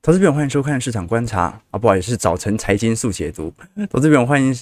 投资朋友，欢迎收看市场观察啊，不好意思，是早晨财经速解读。投资朋友，欢迎。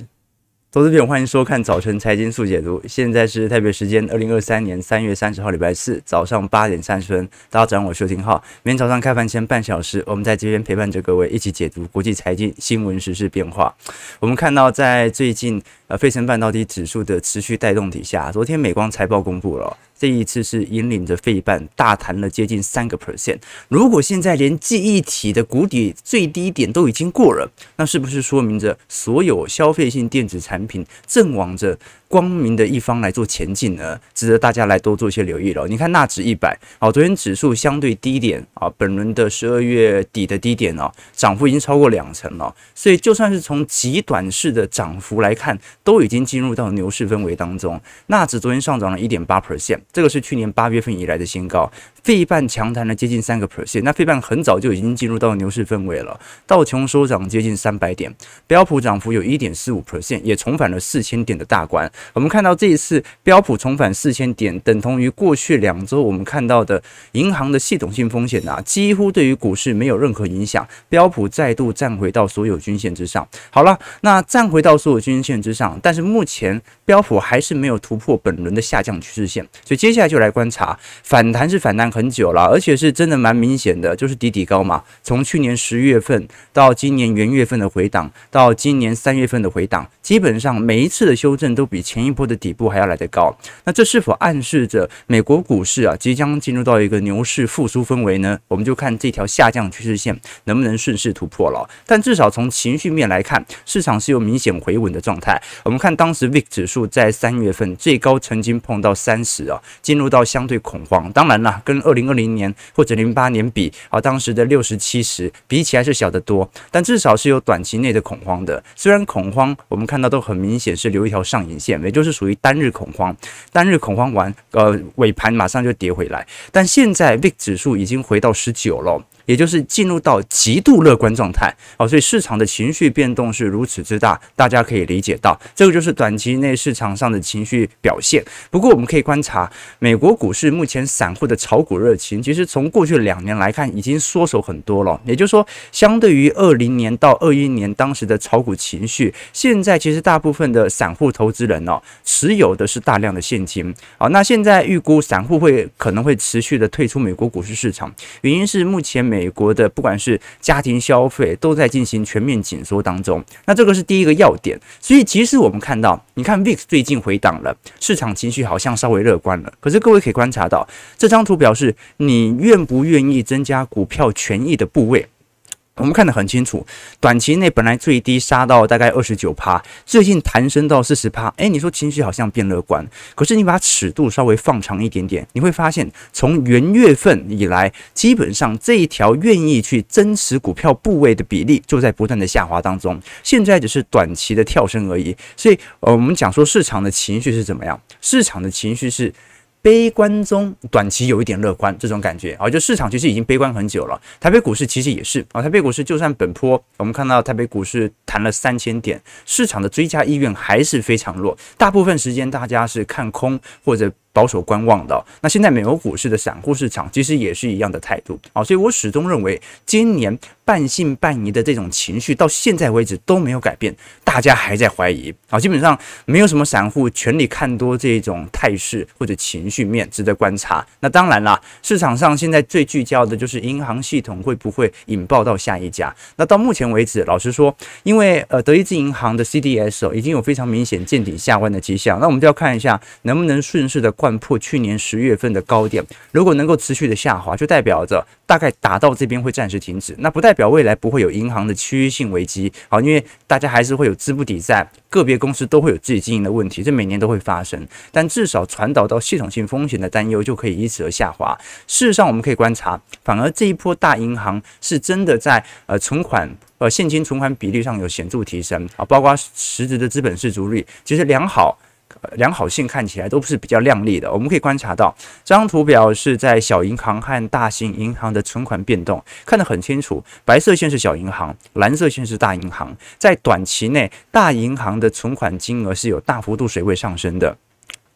投资朋友，欢迎收看早晨财经速解读。现在是台北时间二零二三年三月三十号，礼拜四早上八点三十分。大家早上好，我是邱廷浩。每天早上开盘前半小时，我们在这边陪伴着各位一起解读国际财经新闻、时事变化。我们看到，在最近呃，费城半导体指数的持续带动底下，昨天美光财报公布了。这一次是引领着费半大弹了接近三个 percent。如果现在连记忆体的谷底最低点都已经过了，那是不是说明着所有消费性电子产品正往着光明的一方来做前进呢？值得大家来多做一些留意了。你看纳指一百，好，昨天指数相对低点啊，本轮的十二月底的低点哦，涨幅已经超过两成了。所以就算是从极短式的涨幅来看，都已经进入到牛市氛围当中。纳指昨天上涨了一点八 percent。这个是去年八月份以来的新高，费半强弹了接近三个 percent，那费半很早就已经进入到牛市氛围了。道琼收涨接近三百点，标普涨幅有一点四五 percent，也重返了四千点的大关。我们看到这一次标普重返四千点，等同于过去两周我们看到的银行的系统性风险啊，几乎对于股市没有任何影响。标普再度站回到所有均线之上。好了，那站回到所有均线之上，但是目前标普还是没有突破本轮的下降趋势线，所以。接下来就来观察反弹，是反弹很久了，而且是真的蛮明显的，就是底底高嘛。从去年十月份到今年元月份的回档，到今年三月份的回档，基本上每一次的修正都比前一波的底部还要来得高。那这是否暗示着美国股市啊即将进入到一个牛市复苏氛围呢？我们就看这条下降趋势线能不能顺势突破了。但至少从情绪面来看，市场是有明显回稳的状态。我们看当时 VIX 指数在三月份最高曾经碰到三十啊。进入到相对恐慌，当然啦，跟二零二零年或者零八年比啊，当时的六十七十比起来是小得多，但至少是有短期内的恐慌的。虽然恐慌，我们看到都很明显是留一条上影线，也就是属于单日恐慌，单日恐慌完，呃，尾盘马上就跌回来。但现在 VIX 指数已经回到十九了。也就是进入到极度乐观状态哦，所以市场的情绪变动是如此之大，大家可以理解到，这个就是短期内市场上的情绪表现。不过我们可以观察，美国股市目前散户的炒股热情，其实从过去两年来看，已经缩手很多了。也就是说，相对于二零年到二一年当时的炒股情绪，现在其实大部分的散户投资人哦，持有的是大量的现金啊。那现在预估散户会可能会持续的退出美国股市市场，原因是目前美美国的不管是家庭消费都在进行全面紧缩当中，那这个是第一个要点。所以其实我们看到，你看 VIX 最近回档了，市场情绪好像稍微乐观了。可是各位可以观察到，这张图表示你愿不愿意增加股票权益的部位。我们看得很清楚，短期内本来最低杀到大概二十九趴，最近弹升到四十趴。诶，你说情绪好像变乐观，可是你把尺度稍微放长一点点，你会发现从元月份以来，基本上这一条愿意去增持股票部位的比例就在不断的下滑当中，现在只是短期的跳升而已。所以，呃，我们讲说市场的情绪是怎么样？市场的情绪是。悲观中，短期有一点乐观，这种感觉啊，就市场其实已经悲观很久了。台北股市其实也是啊，台北股市就算本波，我们看到台北股市弹了三千点，市场的追加意愿还是非常弱，大部分时间大家是看空或者。保守观望的，那现在美国股市的散户市场其实也是一样的态度啊，所以我始终认为今年半信半疑的这种情绪到现在为止都没有改变，大家还在怀疑啊，基本上没有什么散户全力看多这种态势或者情绪面值得观察。那当然啦，市场上现在最聚焦的就是银行系统会不会引爆到下一家。那到目前为止，老实说，因为呃德意志银行的 CDS 哦已经有非常明显见底下弯的迹象，那我们就要看一下能不能顺势的贯破去年十月份的高点，如果能够持续的下滑，就代表着大概打到这边会暂时停止。那不代表未来不会有银行的区域性危机，好，因为大家还是会有资不抵债，个别公司都会有自己经营的问题，这每年都会发生。但至少传导到系统性风险的担忧就可以以此而下滑。事实上，我们可以观察，反而这一波大银行是真的在呃存款呃现金存款比例上有显著提升啊，包括实质的资本市足率其实良好。良好性看起来都不是比较亮丽的。我们可以观察到，这张图表是在小银行和大型银行的存款变动，看得很清楚。白色线是小银行，蓝色线是大银行。在短期内，大银行的存款金额是有大幅度水位上升的。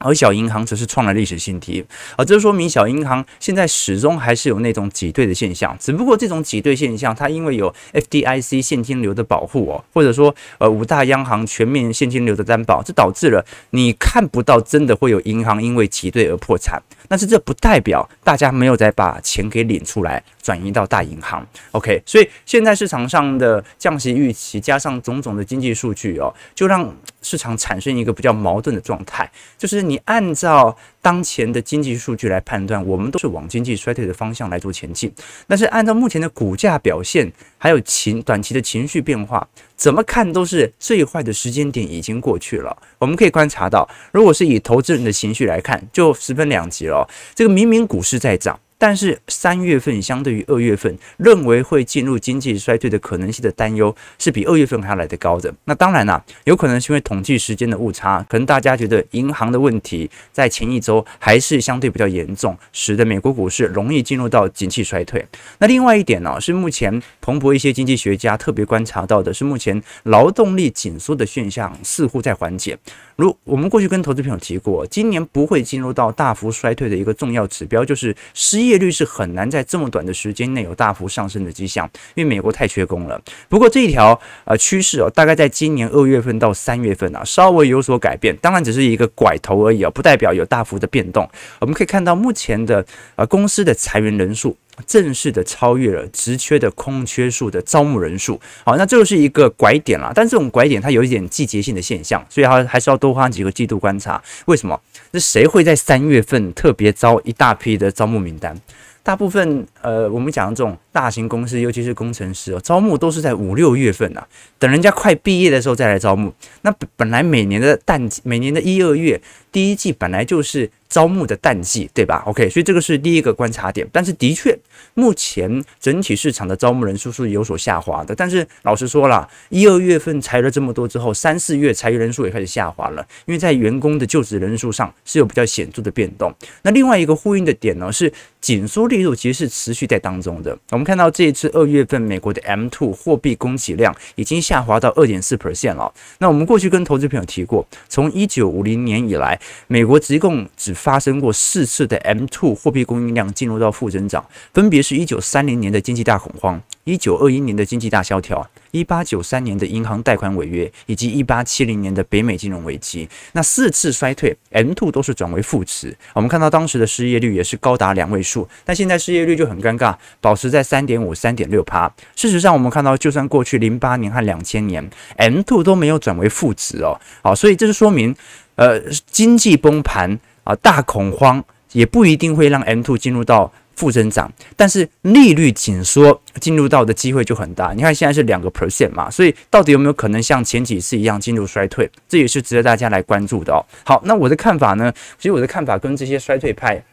而小银行则是创了历史新低，啊，这说明小银行现在始终还是有那种挤兑的现象，只不过这种挤兑现象，它因为有 FDIC 现金流的保护哦，或者说呃五大央行全面现金流的担保，这导致了你看不到真的会有银行因为挤兑而破产，但是这不代表大家没有再把钱给领出来转移到大银行，OK，所以现在市场上的降息预期加上种种的经济数据哦，就让市场产生一个比较矛盾的状态，就是你按照当前的经济数据来判断，我们都是往经济衰退的方向来做前进。但是按照目前的股价表现，还有情短期的情绪变化，怎么看都是最坏的时间点已经过去了。我们可以观察到，如果是以投资人的情绪来看，就十分两极了。这个明明股市在涨。但是三月份相对于二月份，认为会进入经济衰退的可能性的担忧是比二月份还要来得高的。那当然啦、有可能是因为统计时间的误差，可能大家觉得银行的问题在前一周还是相对比较严重，使得美国股市容易进入到景气衰退。那另外一点呢、是目前彭博一些经济学家特别观察到的是，目前劳动力紧缩的现象似乎在缓解。如我们过去跟投资朋友提过，今年不会进入到大幅衰退的一个重要指标就是失业率是很难在这么短的时间内有大幅上升的迹象，因为美国太缺工了。不过这一条呃趋势哦，大概在今年二月份到三月份啊稍微有所改变，当然只是一个拐头而已啊，不代表有大幅的变动。我们可以看到目前的呃公司的裁员人数。正式的超越了职缺的空缺数的招募人数，好，那这就是一个拐点了。但这种拐点它有一点季节性的现象，所以它还是要多花几个季度观察。为什么？那谁会在三月份特别招一大批的招募名单？大部分呃，我们讲的这种大型公司，尤其是工程师哦，招募都是在五六月份啊，等人家快毕业的时候再来招募。那本来每年的淡季，每年的一二月第一季本来就是。招募的淡季，对吧？OK，所以这个是第一个观察点。但是的确，目前整体市场的招募人数是有所下滑的。但是老实说了，一二月份裁了这么多之后，三四月裁员人数也开始下滑了，因为在员工的就职人数上是有比较显著的变动。那另外一个呼应的点呢，是紧缩力度其实是持续在当中的。我们看到这一次二月份美国的 M2 货币供给量已经下滑到二点四 percent 了。那我们过去跟投资朋友提过，从一九五零年以来，美国一共只发生过四次的 M2 货币供应量进入到负增长，分别是一九三零年的经济大恐慌、一九二一年的经济大萧条、一八九三年的银行贷款违约，以及一八七零年的北美金融危机。那四次衰退，M2 都是转为负值。我们看到当时的失业率也是高达两位数，但现在失业率就很尴尬，保持在三点五、三点六趴。事实上，我们看到就算过去零八年和两千年，M2 都没有转为负值哦。好，所以这是说明，呃，经济崩盘。啊，大恐慌也不一定会让 M2 进入到负增长，但是利率紧缩进入到的机会就很大。你看现在是两个 percent 嘛，所以到底有没有可能像前几次一样进入衰退？这也是值得大家来关注的哦。好，那我的看法呢？其实我的看法跟这些衰退派，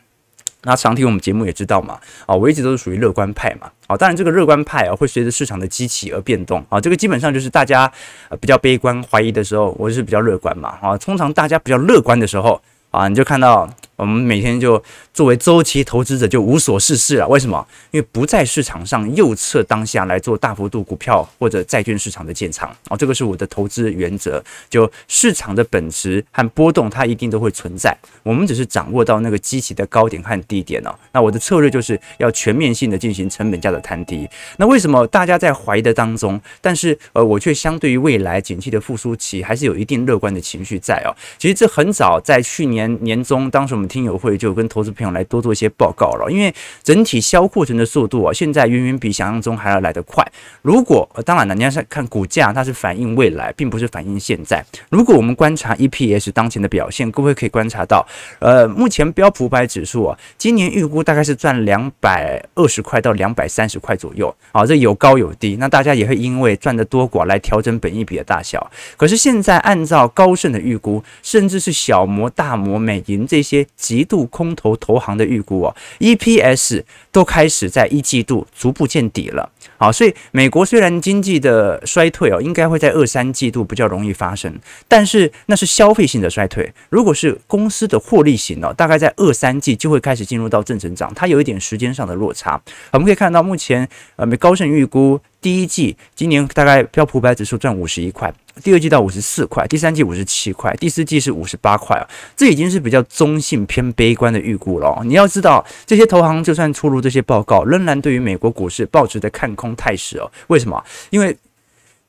那常听我们节目也知道嘛。啊，我一直都是属于乐观派嘛。啊，当然这个乐观派啊会随着市场的机器而变动啊。这个基本上就是大家比较悲观怀疑的时候，我是比较乐观嘛。啊，通常大家比较乐观的时候。啊，你就看到我们每天就作为周期投资者就无所事事了。为什么？因为不在市场上右侧当下来做大幅度股票或者债券市场的建仓哦，这个是我的投资原则。就市场的本质和波动，它一定都会存在。我们只是掌握到那个基期的高点和低点哦。那我的策略就是要全面性的进行成本价的摊低。那为什么大家在怀疑的当中，但是呃，我却相对于未来景气的复苏期，还是有一定乐观的情绪在哦。其实这很早在去。年年中，当时我们听友会就跟投资朋友来多做一些报告了，因为整体销库存的速度啊，现在远远比想象中还要来得快。如果当然了，你要看股价，它是反映未来，并不是反映现在。如果我们观察 EPS 当前的表现，各位可以观察到，呃，目前标普五百指数啊，今年预估大概是赚两百二十块到两百三十块左右啊，这有高有低。那大家也会因为赚得多寡来调整本益比的大小。可是现在按照高盛的预估，甚至是小摩大摩。美银这些极度空头投行的预估啊，EPS 都开始在一季度逐步见底了。好，所以美国虽然经济的衰退哦，应该会在二三季度比较容易发生，但是那是消费性的衰退。如果是公司的获利型哦，大概在二三季就会开始进入到正成长，它有一点时间上的落差。我们可以看到，目前呃，高盛预估第一季今年大概标普五百指数赚五十一块。第二季到五十四块，第三季五十七块，第四季是五十八块啊，这已经是比较中性偏悲观的预估了。你要知道，这些投行就算出炉这些报告，仍然对于美国股市保持的看空态势哦。为什么？因为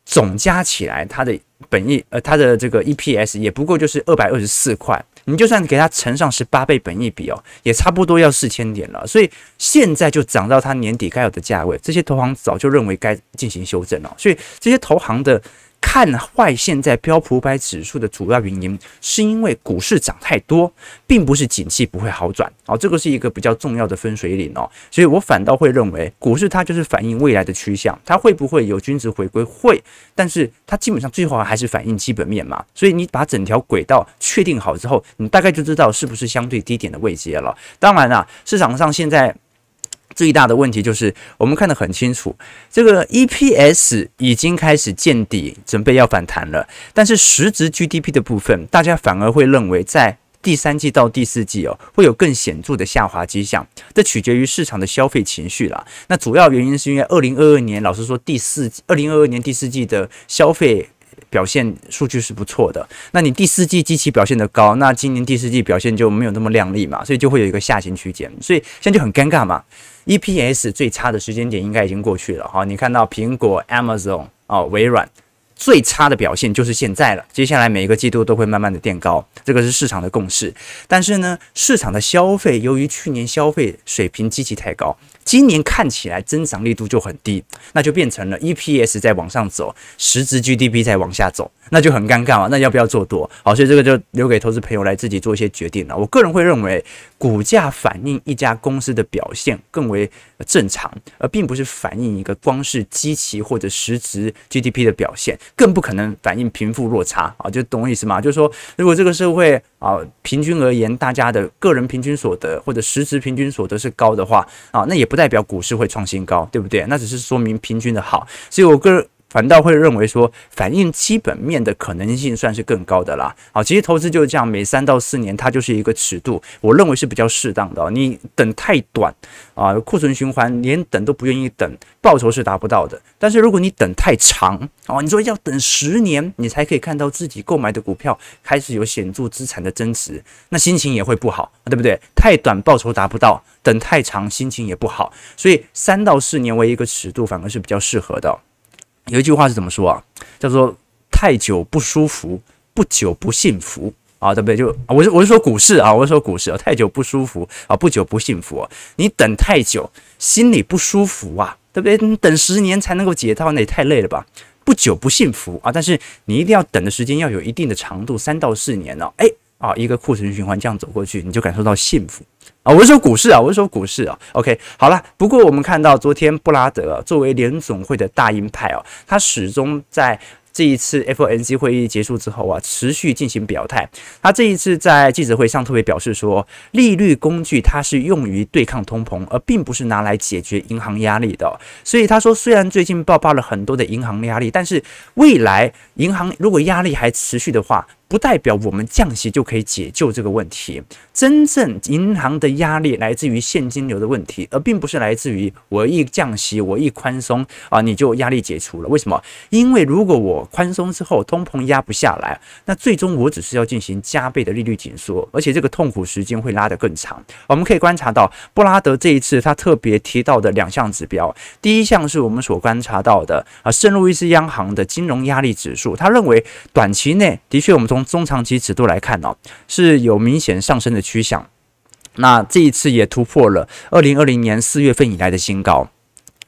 总加起来，它的本益呃，它的这个 EPS 也不过就是二百二十四块。你就算给它乘上十八倍本一比哦，也差不多要四千点了。所以现在就涨到它年底该有的价位，这些投行早就认为该进行修正了。所以这些投行的。看坏现在标普五百指数的主要原因，是因为股市涨太多，并不是景气不会好转。好，这个是一个比较重要的分水岭哦。所以我反倒会认为，股市它就是反映未来的趋向，它会不会有均值回归？会，但是它基本上最后还是反映基本面嘛。所以你把整条轨道确定好之后，你大概就知道是不是相对低点的位阶了。当然啦，市场上现在。最大的问题就是，我们看得很清楚，这个 EPS 已经开始见底，准备要反弹了。但是实质 GDP 的部分，大家反而会认为在第三季到第四季哦，会有更显著的下滑迹象。这取决于市场的消费情绪啦。那主要原因是因为二零二二年，老实说，第四二零二二年第四季的消费表现数据是不错的。那你第四季机器表现得高，那今年第四季表现就没有那么亮丽嘛，所以就会有一个下行区间。所以现在就很尴尬嘛。EPS 最差的时间点应该已经过去了哈，你看到苹果、Amazon 哦、微软最差的表现就是现在了，接下来每一个季度都会慢慢的垫高，这个是市场的共识。但是呢，市场的消费由于去年消费水平极其太高。今年看起来增长力度就很低，那就变成了 EPS 在往上走，实质 GDP 在往下走，那就很尴尬嘛。那要不要做多？好，所以这个就留给投资朋友来自己做一些决定了。我个人会认为，股价反映一家公司的表现更为正常，而并不是反映一个光是基期或者实质 GDP 的表现，更不可能反映贫富落差啊。就懂我意思吗？就是说，如果这个社会啊，平均而言，大家的个人平均所得或者实质平均所得是高的话啊，那也不代表股市会创新高，对不对？那只是说明平均的好，所以我个人反倒会认为说，反映基本面的可能性算是更高的啦。好，其实投资就是这样，每三到四年它就是一个尺度，我认为是比较适当的。你等太短啊，库存循环连等都不愿意等，报酬是达不到的。但是如果你等太长哦，你说要等十年，你才可以看到自己购买的股票开始有显著资产的增值，那心情也会不好，对不对？太短报酬达不到。等太长，心情也不好，所以三到四年为一个尺度，反而是比较适合的。有一句话是怎么说啊？叫做“太久不舒服，不久不幸福”啊，对不对？就我是我是说股市啊，我是说股市啊，太久不舒服啊，不久不幸福啊。你等太久，心里不舒服啊，对不对？你等十年才能够解套，那也太累了吧？不久不幸福啊，但是你一定要等的时间要有一定的长度，三到四年呢。诶啊，一个库存循环这样走过去，你就感受到幸福啊！我是说股市啊，我是说股市啊。OK，好了。不过我们看到昨天布拉德作为联总会的大鹰派哦，他始终在这一次 FOMC 会议结束之后啊，持续进行表态。他这一次在记者会上特别表示说，利率工具它是用于对抗通膨，而并不是拿来解决银行压力的。所以他说，虽然最近爆发了很多的银行压力，但是未来银行如果压力还持续的话，不代表我们降息就可以解救这个问题。真正银行的压力来自于现金流的问题，而并不是来自于我一降息，我一宽松啊，你就压力解除了。为什么？因为如果我宽松之后通膨压不下来，那最终我只是要进行加倍的利率紧缩，而且这个痛苦时间会拉得更长。我们可以观察到，布拉德这一次他特别提到的两项指标，第一项是我们所观察到的啊，圣路易斯央行的金融压力指数，他认为短期内的确我们从从中长期尺度来看哦，是有明显上升的趋向。那这一次也突破了二零二零年四月份以来的新高。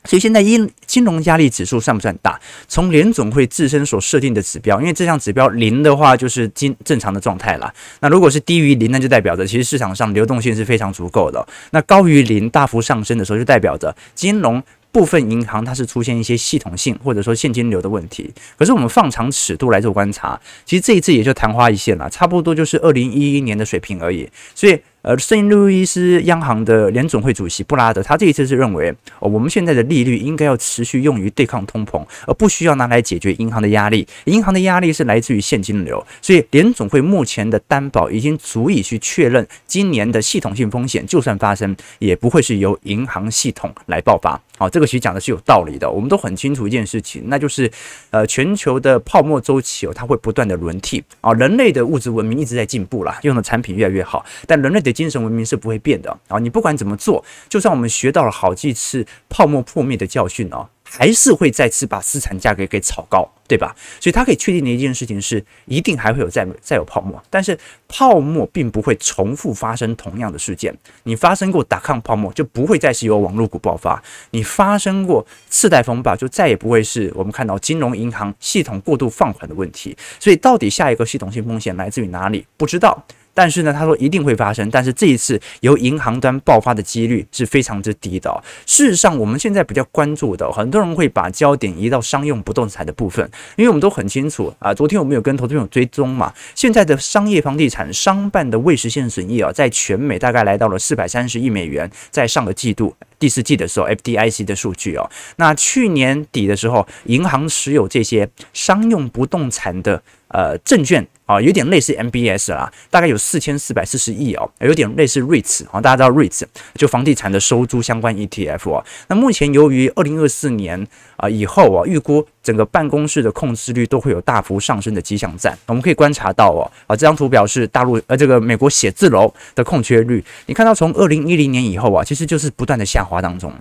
所以现在因金融压力指数算不算大？从联总会自身所设定的指标，因为这项指标零的话就是金正常的状态了。那如果是低于零，那就代表着其实市场上流动性是非常足够的。那高于零大幅上升的时候，就代表着金融。部分银行它是出现一些系统性或者说现金流的问题，可是我们放长尺度来做观察，其实这一次也就昙花一现了，差不多就是二零一一年的水平而已。所以呃，圣路易斯央行的联总会主席布拉德，他这一次是认为，哦，我们现在的利率应该要持续用于对抗通膨，而不需要拿来解决银行的压力。银行的压力是来自于现金流，所以联总会目前的担保已经足以去确认今年的系统性风险，就算发生，也不会是由银行系统来爆发。好，这个其实讲的是有道理的。我们都很清楚一件事情，那就是，呃，全球的泡沫周期哦，它会不断的轮替啊。人类的物质文明一直在进步啦，用的产品越来越好，但人类的精神文明是不会变的啊！你不管怎么做，就算我们学到了好几次泡沫破灭的教训哦，还是会再次把资产价格给炒高，对吧？所以它可以确定的一件事情是，一定还会有再再有泡沫，但是泡沫并不会重复发生同样的事件。你发生过打抗泡沫，就不会再是由网络股爆发；你发生过次贷风暴，就再也不会是我们看到金融银行系统过度放款的问题。所以，到底下一个系统性风险来自于哪里？不知道。但是呢，他说一定会发生，但是这一次由银行端爆发的几率是非常之低的。事实上，我们现在比较关注的，很多人会把焦点移到商用不动产的部分，因为我们都很清楚啊。昨天我们有跟投资朋友追踪嘛，现在的商业房地产商办的未实现损益啊，在全美大概来到了四百三十亿美元，在上个季度第四季的时候，FDIC 的数据哦，那去年底的时候，银行持有这些商用不动产的呃证券。啊，有点类似 MBS 啦，大概有四千四百四十亿哦，有点类似 REITs 啊，大家知道 REITs 就房地产的收租相关 ETF 哦。那目前由于二零二四年啊以后啊，预估整个办公室的空置率都会有大幅上升的迹象在，我们可以观察到哦，啊这张图表示大陆呃这个美国写字楼的空缺率，你看到从二零一零年以后啊，其实就是不断的下滑当中。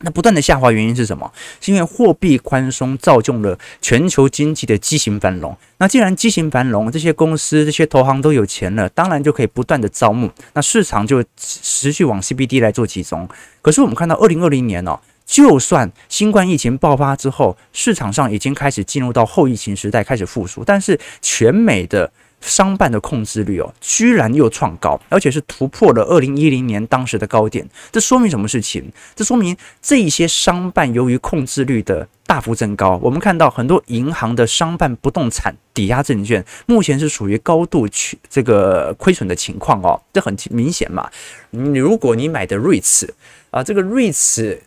那不断的下滑原因是什么？是因为货币宽松造就了全球经济的畸形繁荣。那既然畸形繁荣，这些公司、这些投行都有钱了，当然就可以不断的招募，那市场就持续往 CBD 来做集中。可是我们看到二零二零年哦，就算新冠疫情爆发之后，市场上已经开始进入到后疫情时代，开始复苏，但是全美的。商办的控制率哦，居然又创高，而且是突破了二零一零年当时的高点。这说明什么事情？这说明这一些商办由于控制率的大幅增高，我们看到很多银行的商办不动产抵押证券目前是属于高度去这个亏损的情况哦，这很明显嘛。你如果你买的 REITs 啊，这个 REITs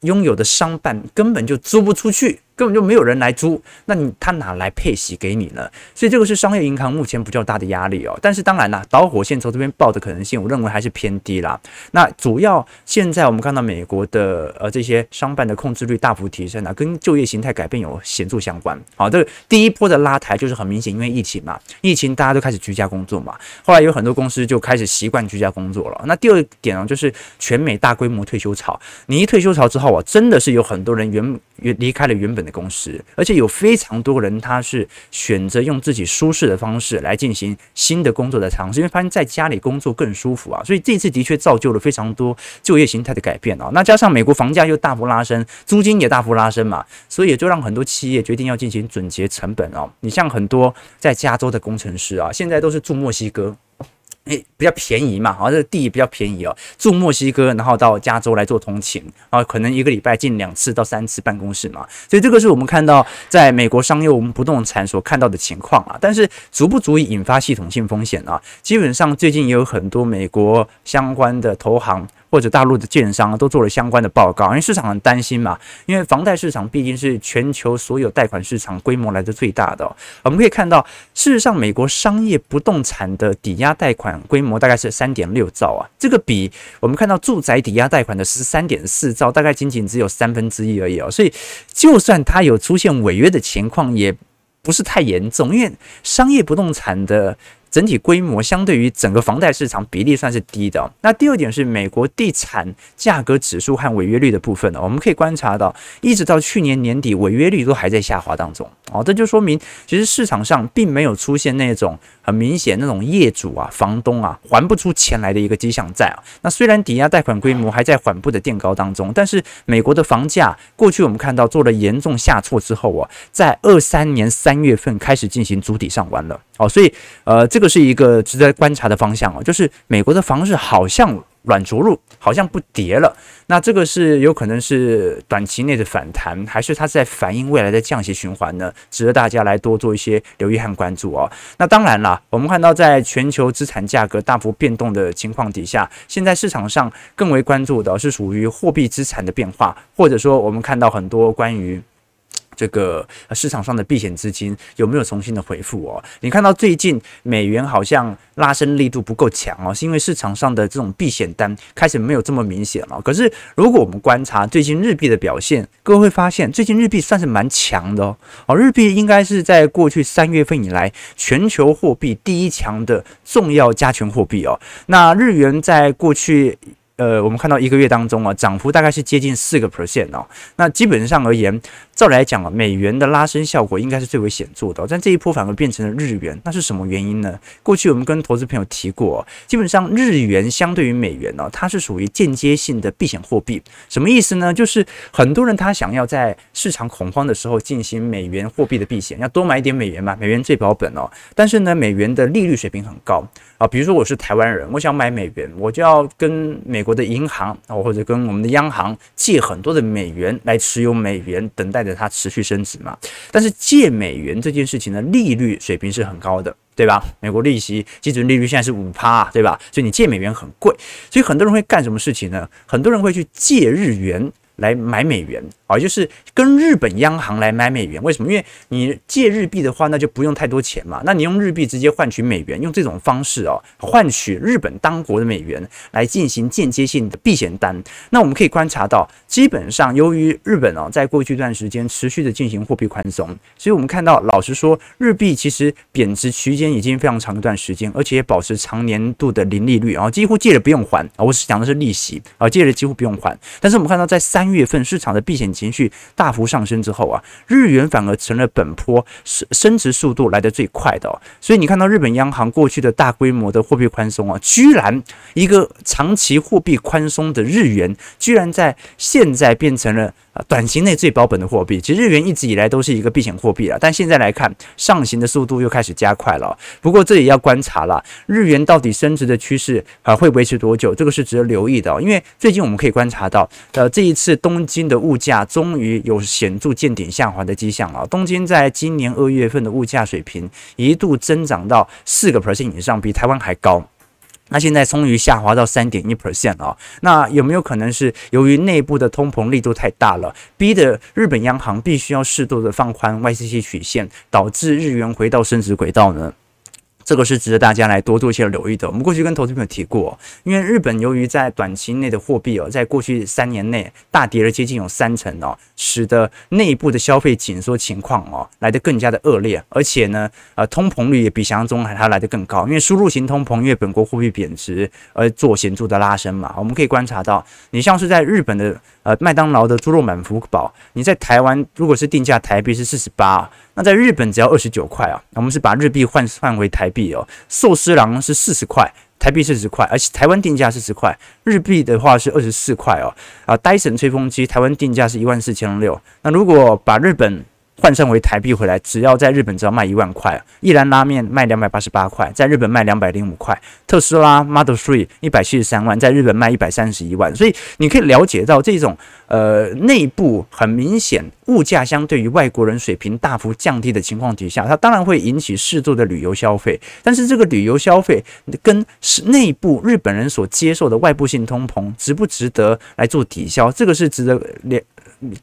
拥有的商办根本就租不出去。根本就没有人来租，那你他哪来配息给你呢？所以这个是商业银行目前比较大的压力哦。但是当然啦，导火线从这边爆的可能性，我认为还是偏低啦。那主要现在我们看到美国的呃这些商办的空置率大幅提升啊，跟就业形态改变有显著相关。好，这个第一波的拉抬就是很明显，因为疫情嘛，疫情大家都开始居家工作嘛，后来有很多公司就开始习惯居家工作了。那第二点呢，就是全美大规模退休潮，你一退休潮之后啊，真的是有很多人原原离开了原本的公司，而且有非常多人，他是选择用自己舒适的方式来进行新的工作的尝试，因为发现在家里工作更舒服啊，所以这次的确造就了非常多就业形态的改变啊。那加上美国房价又大幅拉升，租金也大幅拉升嘛，所以也就让很多企业决定要进行准节成本啊。你像很多在加州的工程师啊，现在都是住墨西哥。诶，比较便宜嘛，好像，这个地比较便宜哦，住墨西哥，然后到加州来做通勤，啊，可能一个礼拜进两次到三次办公室嘛，所以这个是我们看到在美国商业我们不动产所看到的情况啊，但是足不足以引发系统性风险啊？基本上最近也有很多美国相关的投行。或者大陆的建商都做了相关的报告，因为市场很担心嘛，因为房贷市场毕竟是全球所有贷款市场规模来的最大的。我们可以看到，事实上，美国商业不动产的抵押贷款规模大概是三点六兆啊，这个比我们看到住宅抵押贷款的十三点四兆，大概仅仅只有三分之一而已哦。所以，就算它有出现违约的情况，也不是太严重，因为商业不动产的。整体规模相对于整个房贷市场比例算是低的。那第二点是美国地产价格指数和违约率的部分呢，我们可以观察到，一直到去年年底，违约率都还在下滑当中。哦，这就说明其实市场上并没有出现那种很明显那种业主啊、房东啊还不出钱来的一个迹象在啊。那虽然抵押贷款规模还在缓步的垫高当中，但是美国的房价过去我们看到做了严重下挫之后啊，在二三年三月份开始进行筑底上弯了。哦，所以呃，这个是一个值得观察的方向哦，就是美国的房市好像软着陆，好像不跌了。那这个是有可能是短期内的反弹，还是它在反映未来的降息循环呢？值得大家来多做一些留意和关注哦。那当然啦，我们看到在全球资产价格大幅变动的情况底下，现在市场上更为关注的是属于货币资产的变化，或者说我们看到很多关于。这个市场上的避险资金有没有重新的回复哦？你看到最近美元好像拉升力度不够强哦，是因为市场上的这种避险单开始没有这么明显了。可是如果我们观察最近日币的表现，各位会发现最近日币算是蛮强的哦。哦，日币应该是在过去三月份以来全球货币第一强的重要加权货币哦。那日元在过去。呃，我们看到一个月当中啊，涨幅大概是接近四个 percent 哦。那基本上而言，照来讲啊，美元的拉升效果应该是最为显著的，但这一波反而变成了日元，那是什么原因呢？过去我们跟投资朋友提过，基本上日元相对于美元呢，它是属于间接性的避险货币。什么意思呢？就是很多人他想要在市场恐慌的时候进行美元货币的避险，要多买一点美元嘛，美元最保本哦。但是呢，美元的利率水平很高啊，比如说我是台湾人，我想买美元，我就要跟美国的银行啊，或者跟我们的央行借很多的美元来持有美元，等待它持续升值嘛。但是借美元这件事情呢，利率水平是很高的，对吧？美国利息基准利率现在是五趴，对吧？所以你借美元很贵，所以很多人会干什么事情呢？很多人会去借日元来买美元。啊，就是跟日本央行来买美元，为什么？因为你借日币的话，那就不用太多钱嘛。那你用日币直接换取美元，用这种方式哦，换取日本当国的美元来进行间接性的避险单。那我们可以观察到，基本上由于日本哦，在过去一段时间持续的进行货币宽松，所以我们看到，老实说，日币其实贬值区间已经非常长一段时间，而且也保持长年度的零利率啊，几乎借了不用还啊。我是讲的是利息啊，借了几乎不用还。但是我们看到，在三月份市场的避险情绪大幅上升之后啊，日元反而成了本坡升升值速度来得最快的哦。所以你看到日本央行过去的大规模的货币宽松啊，居然一个长期货币宽松的日元，居然在现在变成了。短期内最保本的货币，其实日元一直以来都是一个避险货币了，但现在来看，上行的速度又开始加快了。不过这也要观察了，日元到底升值的趋势啊会维持多久？这个是值得留意的。因为最近我们可以观察到，呃，这一次东京的物价终于有显著见顶下滑的迹象了。东京在今年二月份的物价水平一度增长到四个 percent 以上，比台湾还高。那现在终于下滑到三点一 percent 了，那有没有可能是由于内部的通膨力度太大了，逼得日本央行必须要适度的放宽 YCC 曲线，导致日元回到升值轨道呢？这个是值得大家来多做一些留意的。我们过去跟投资朋友提过，因为日本由于在短期内的货币哦，在过去三年内大跌了接近有三成哦，使得内部的消费紧缩情况哦来得更加的恶劣，而且呢，呃，通膨率也比想象中还还来得更高。因为输入型通膨，因为本国货币贬值而做显著的拉升嘛。我们可以观察到，你像是在日本的呃麦当劳的猪肉满福堡，你在台湾如果是定价台币是四十八。那在日本只要二十九块啊，我们是把日币换换回台币哦。寿司郎是四十块，台币四十块，而且台湾定价四十块，日币的话是二十四块哦。啊，戴森吹风机台湾定价是一万四千六，那如果把日本换算为台币回来，只要在日本只要卖一万块，一兰拉面卖两百八十八块，在日本卖两百零五块，特斯拉 Model Three 一百七十三万，在日本卖一百三十一万，所以你可以了解到这种呃内部很明显物价相对于外国人水平大幅降低的情况底下，它当然会引起适度的旅游消费，但是这个旅游消费跟是内部日本人所接受的外部性通膨值不值得来做抵消，这个是值得聊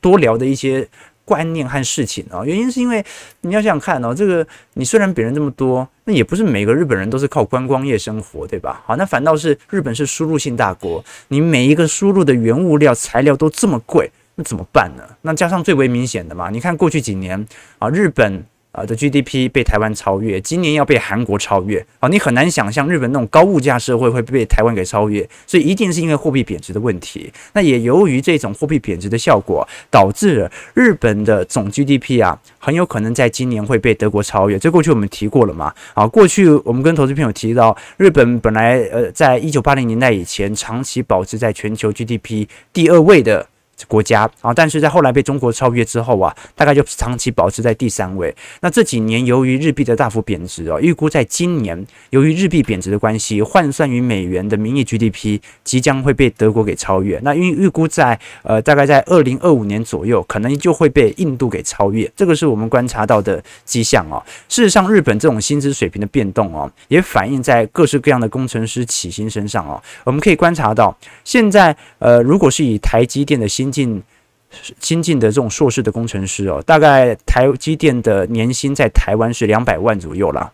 多聊的一些。观念和事情哦，原因是因为你要想想看哦，这个你虽然别人这么多，那也不是每个日本人都是靠观光业生活，对吧？好，那反倒是日本是输入性大国，你每一个输入的原物料材料都这么贵，那怎么办呢？那加上最为明显的嘛，你看过去几年啊，日本。啊的 GDP 被台湾超越，今年要被韩国超越啊！你很难想象日本那种高物价社会会被台湾给超越，所以一定是因为货币贬值的问题。那也由于这种货币贬值的效果，导致了日本的总 GDP 啊，很有可能在今年会被德国超越。这过去我们提过了嘛？啊，过去我们跟投资朋友提到，日本本来呃，在一九八零年代以前长期保持在全球 GDP 第二位的。国家啊，但是在后来被中国超越之后啊，大概就长期保持在第三位。那这几年由于日币的大幅贬值哦，预估在今年由于日币贬值的关系，换算于美元的名义 GDP 即将会被德国给超越。那预预估在呃大概在二零二五年左右，可能就会被印度给超越。这个是我们观察到的迹象哦。事实上，日本这种薪资水平的变动哦，也反映在各式各样的工程师起薪身上哦。我们可以观察到，现在呃，如果是以台积电的新进新进的这种硕士的工程师哦，大概台积电的年薪在台湾是两百万左右了。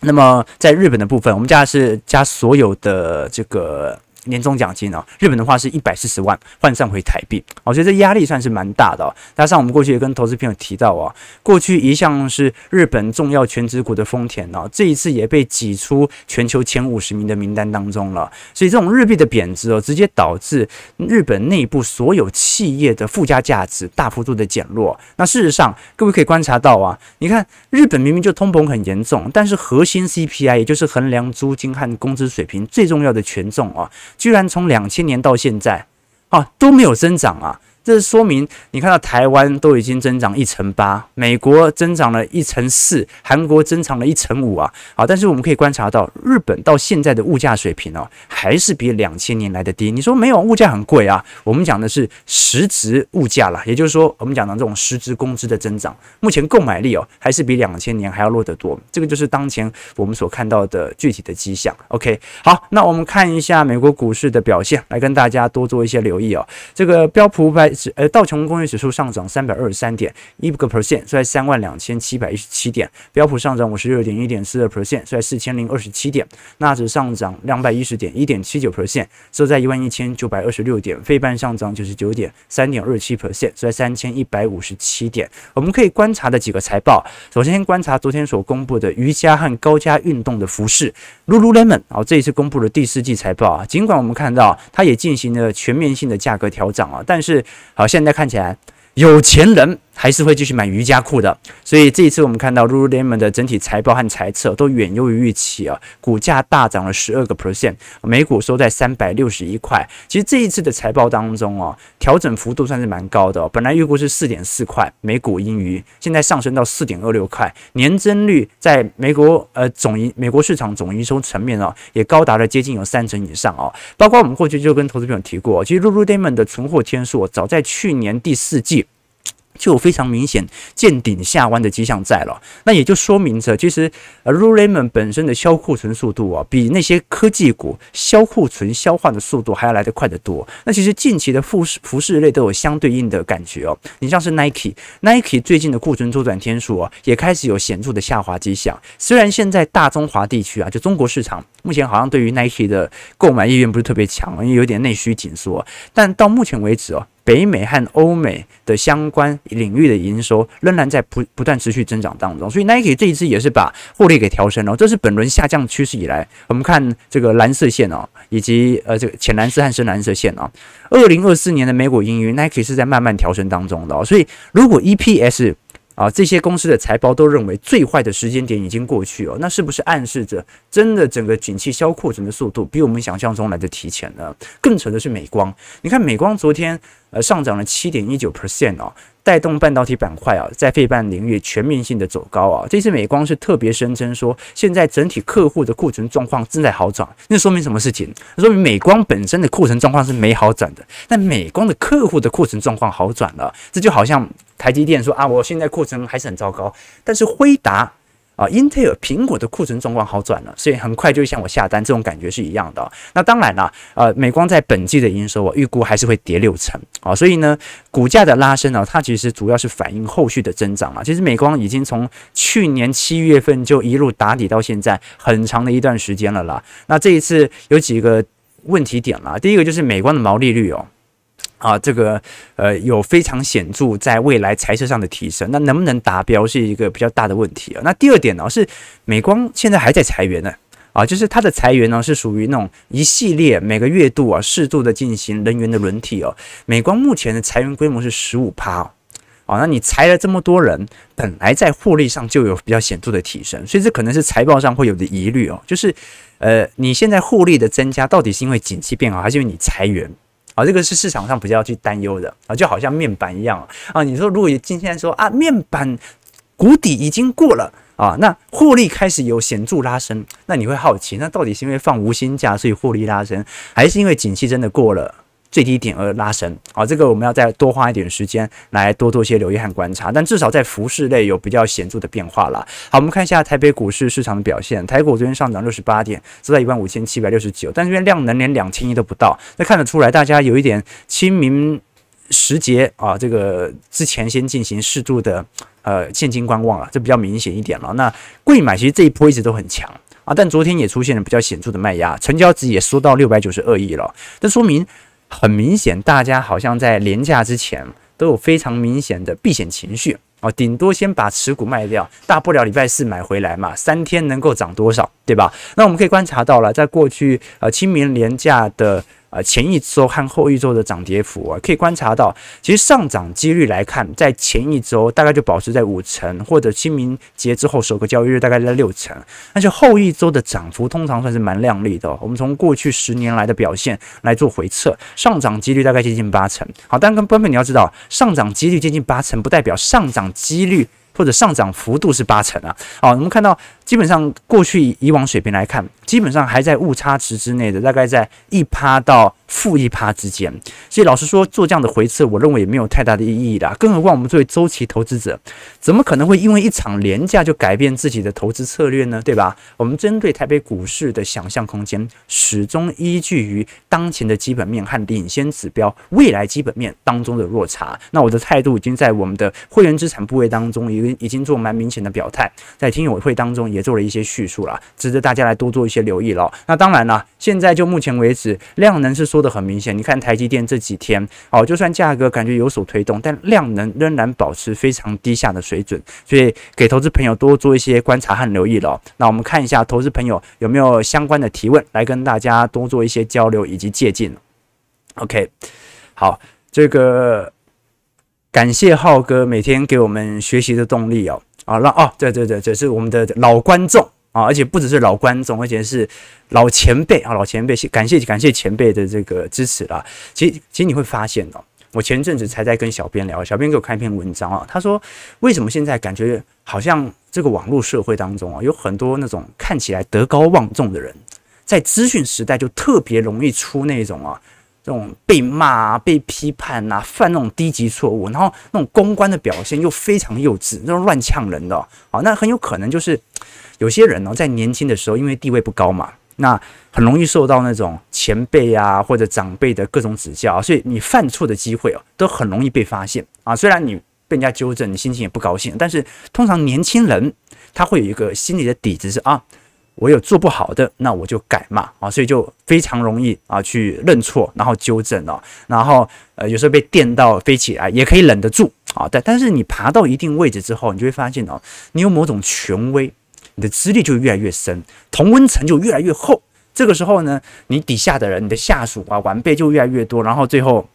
那么在日本的部分，我们家是加所有的这个。年终奖金哦，日本的话是一百四十万，换算回台币，我觉得这压力算是蛮大的哦。加上我们过去也跟投资朋友提到哦，过去一向是日本重要全职股的丰田哦，这一次也被挤出全球前五十名的名单当中了。所以这种日币的贬值哦，直接导致日本内部所有企业的附加价值大幅度的减弱。那事实上，各位可以观察到啊，你看日本明明就通膨很严重，但是核心 CPI 也就是衡量租金和工资水平最重要的权重啊。居然从两千年到现在，啊都没有增长啊！这说明，你看到台湾都已经增长一成八，美国增长了一成四，韩国增长了一成五啊！啊，但是我们可以观察到，日本到现在的物价水平哦，还是比两千年来的低。你说没有物价很贵啊？我们讲的是实质物价啦，也就是说，我们讲的这种实质工资的增长，目前购买力哦，还是比两千年还要弱得多。这个就是当前我们所看到的具体的迹象。OK，好，那我们看一下美国股市的表现，来跟大家多做一些留意哦。这个标普五百。呃，道琼工业指数上涨三百二十三点一个 percent，收在三万两千七百一十七点；标普上涨五十六点一点四二 percent，收在四千零二十七点；纳指上涨两百一十点一点七九 percent，收在一万一千九百二十六点；费半上涨九十九点三点二七 percent，收在三千一百五十七点。我们可以观察的几个财报，首先观察昨天所公布的瑜伽和高加运动的服饰 Lululemon，啊，这一次公布了第四季财报啊，尽管我们看到它也进行了全面性的价格调整啊，但是好，现在看起来，有钱人。还是会继续买瑜伽裤的，所以这一次我们看到 Lululemon 的整体财报和财测都远优于预期啊，股价大涨了十二个 percent，每股收在三百六十一块。其实这一次的财报当中哦，调整幅度算是蛮高的，本来预估是四点四块每股盈余，现在上升到四点二六块，年增率在美国呃总营美国市场总营收层面哦，也高达了接近有三成以上哦。包括我们过去就跟投资朋友提过，其实 Lululemon 的存货天数早在去年第四季。就有非常明显见顶下弯的迹象在了，那也就说明着，其实呃，Lululemon 本身的销库存速度啊，比那些科技股销库存消化的速度还要来得快得多。那其实近期的服饰服饰类都有相对应的感觉哦。你像是 Nike，Nike 最近的库存周转天数啊，也开始有显著的下滑迹象。虽然现在大中华地区啊，就中国市场目前好像对于 Nike 的购买意愿不是特别强，因为有点内需紧缩，但到目前为止哦。北美和欧美的相关领域的营收仍然在不不断持续增长当中，所以 Nike 这一次也是把获利给调升了。这是本轮下降趋势以来，我们看这个蓝色线哦，以及呃这个浅蓝色和深蓝色线哦，二零二四年的美股盈余 Nike 是在慢慢调升当中的哦。所以如果 EPS 啊，这些公司的财报都认为最坏的时间点已经过去哦，那是不是暗示着真的整个景气销库存的速度比我们想象中来的提前呢？更扯的是美光，你看美光昨天呃上涨了七点一九 percent 哦，带动半导体板块啊在费半领域全面性的走高啊。这次美光是特别声称说，现在整体客户的库存状况正在好转，那说明什么事情？说明美光本身的库存状况是没好转的，但美光的客户的库存状况好转了，这就好像。台积电说啊，我现在库存还是很糟糕，但是辉达啊、英特尔、苹果的库存状况好转了，所以很快就向我下单，这种感觉是一样的。那当然了，呃，美光在本季的营收啊，预估还是会跌六成啊，所以呢，股价的拉升呢，它其实主要是反映后续的增长啊。其实美光已经从去年七月份就一路打底到现在很长的一段时间了啦。那这一次有几个问题点啦，第一个就是美光的毛利率哦。啊，这个呃有非常显著在未来财测上的提升，那能不能达标是一个比较大的问题啊。那第二点呢，是美光现在还在裁员呢，啊，就是它的裁员呢是属于那种一系列每个月度啊适度的进行人员的轮替哦。美光目前的裁员规模是十五趴，啊，那你裁了这么多人，本来在获利上就有比较显著的提升，所以这可能是财报上会有的疑虑哦，就是呃你现在获利的增加到底是因为景气变好，还是因为你裁员？啊，这个是市场上比较去担忧的啊，就好像面板一样啊。你说如果今天说啊，面板谷底已经过了啊，那获利开始有显著拉升，那你会好奇，那到底是因为放无薪假所以获利拉升，还是因为景气真的过了？最低点而拉升，好，这个我们要再多花一点时间来多做些留意和观察，但至少在服饰类有比较显著的变化了。好，我们看一下台北股市市场的表现，台股昨天上涨六十八点，收在一万五千七百六十九，但这边量能连两千亿都不到，那看得出来大家有一点清明时节啊，这个之前先进行适度的呃现金观望了，这比较明显一点了。那贵买其实这一波一直都很强啊，但昨天也出现了比较显著的卖压，成交值也缩到六百九十二亿了，这说明。很明显，大家好像在连假之前都有非常明显的避险情绪哦，顶多先把持股卖掉，大不了礼拜四买回来嘛，三天能够涨多少，对吧？那我们可以观察到了，在过去呃清明连假的。呃，前一周和后一周的涨跌幅啊，可以观察到，其实上涨几率来看，在前一周大概就保持在五成，或者清明节之后首个交易日大概在六成，但是后一周的涨幅通常算是蛮亮丽的。我们从过去十年来的表现来做回测，上涨几率大概接近八成。好，但跟朋友们你要知道，上涨几率接近八成，不代表上涨几率或者上涨幅度是八成啊。好，我们看到。基本上过去以往水平来看，基本上还在误差值之内的，大概在一趴到负一趴之间。所以老实说，做这样的回撤，我认为也没有太大的意义啦。更何况我们作为周期投资者，怎么可能会因为一场廉价就改变自己的投资策略呢？对吧？我们针对台北股市的想象空间，始终依据于当前的基本面和领先指标未来基本面当中的落差。那我的态度已经在我们的会员资产部位当中，已经已经做蛮明显的表态，在听友会当中。也做了一些叙述了，值得大家来多做一些留意了。那当然了，现在就目前为止，量能是说的很明显。你看台积电这几天哦，就算价格感觉有所推动，但量能仍然保持非常低下的水准，所以给投资朋友多做一些观察和留意了。那我们看一下投资朋友有没有相关的提问，来跟大家多做一些交流以及借鉴。OK，好，这个感谢浩哥每天给我们学习的动力哦。啊，那哦，对对对，这是我们的老观众啊，而且不只是老观众，而且是老前辈啊，老前辈，感谢感谢前辈的这个支持啦。其实其实你会发现哦，我前阵子才在跟小编聊，小编给我看一篇文章啊，他说为什么现在感觉好像这个网络社会当中啊，有很多那种看起来德高望重的人，在资讯时代就特别容易出那种啊。这种被骂、被批判啊、犯那种低级错误，然后那种公关的表现又非常幼稚，那种乱呛人的，好，那很有可能就是有些人呢，在年轻的时候因为地位不高嘛，那很容易受到那种前辈啊或者长辈的各种指教，所以你犯错的机会哦，都很容易被发现啊。虽然你被人家纠正，你心情也不高兴，但是通常年轻人他会有一个心理的底子是啊。我有做不好的，那我就改嘛啊，所以就非常容易啊去认错，然后纠正哦，然后呃有时候被电到飞起来也可以忍得住啊，但但是你爬到一定位置之后，你就会发现哦，你有某种权威，你的资历就越来越深，同温层就越来越厚，这个时候呢，你底下的人，你的下属啊晚辈就越来越多，然后最后。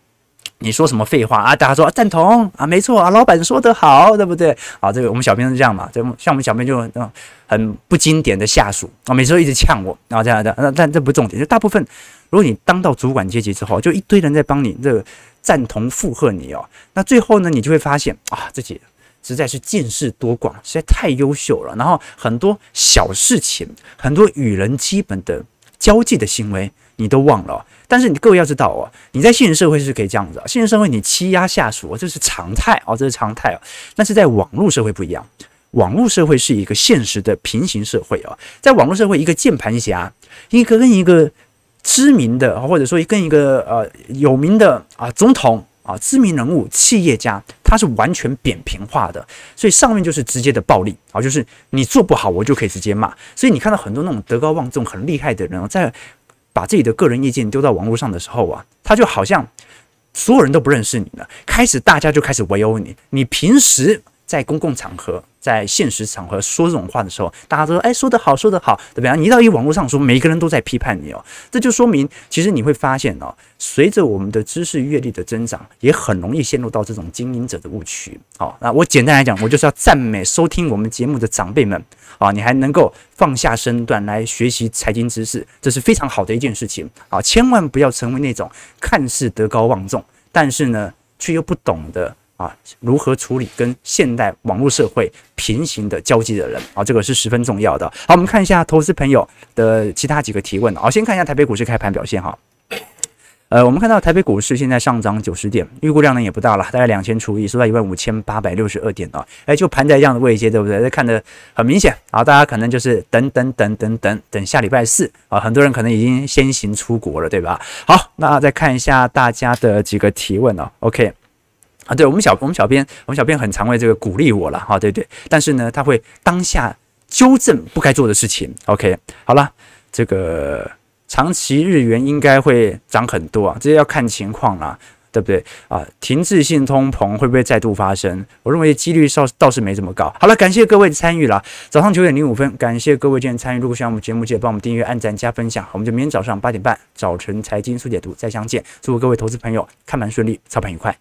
你说什么废话啊？大家说赞同啊，没错啊，老板说得好，对不对？啊，这个我们小编是这样嘛，这像我们小编就很不经典的下属啊，每次都一直呛我，然后这样的，那但这不重点，就大部分，如果你当到主管阶级之后，就一堆人在帮你这个赞同附和你哦，那最后呢，你就会发现啊，自己实在是见识多广，实在太优秀了，然后很多小事情，很多与人基本的交际的行为。你都忘了，但是你各位要知道哦，你在现实社会是可以这样子啊，现实社会你欺压下属，这是常态哦，这是常态哦。但是在网络社会不一样，网络社会是一个现实的平行社会啊，在网络社会，一个键盘侠，一个跟一个知名的，或者说跟一个呃有名的啊总统啊知名人物、企业家，他是完全扁平化的，所以上面就是直接的暴力啊，就是你做不好，我就可以直接骂。所以你看到很多那种德高望重、很厉害的人在。把自己的个人意见丢到网络上的时候啊，他就好像所有人都不认识你了，开始大家就开始围殴你。你平时在公共场合、在现实场合说这种话的时候，大家都说：“哎，说得好，说得好，对不对？”你到一网络上说，每一个人都在批判你哦，这就说明其实你会发现哦，随着我们的知识阅历的增长，也很容易陷入到这种经营者的误区。好，那我简单来讲，我就是要赞美收听我们节目的长辈们啊，你还能够放下身段来学习财经知识，这是非常好的一件事情啊！千万不要成为那种看似德高望重，但是呢，却又不懂得。啊，如何处理跟现代网络社会平行的交际的人啊，这个是十分重要的。好，我们看一下投资朋友的其他几个提问。好，先看一下台北股市开盘表现哈。呃，我们看到台北股市现在上涨九十点，预估量呢也不大了，大概两千除以收在一万五千八百六十二点啊。哎，就盘在这样的位阶，对不对？这看得很明显啊。大家可能就是等等等等等等下礼拜四啊，很多人可能已经先行出国了，对吧？好，那再看一下大家的几个提问哦。OK。啊，对我们小我们小编，我们小编很常为这个鼓励我了哈，对不对，但是呢，他会当下纠正不该做的事情。OK，好了，这个长期日元应该会涨很多啊，这要看情况啦，对不对啊？停滞性通膨会不会再度发生？我认为几率倒倒是没这么高。好了，感谢各位的参与了，早上九点零五分，感谢各位今天参与。如果喜欢我们节目，记得帮我们订阅、按赞、加分享。我们就明天早上八点半早晨财经速解读再相见。祝各位投资朋友看盘顺利，操盘愉快。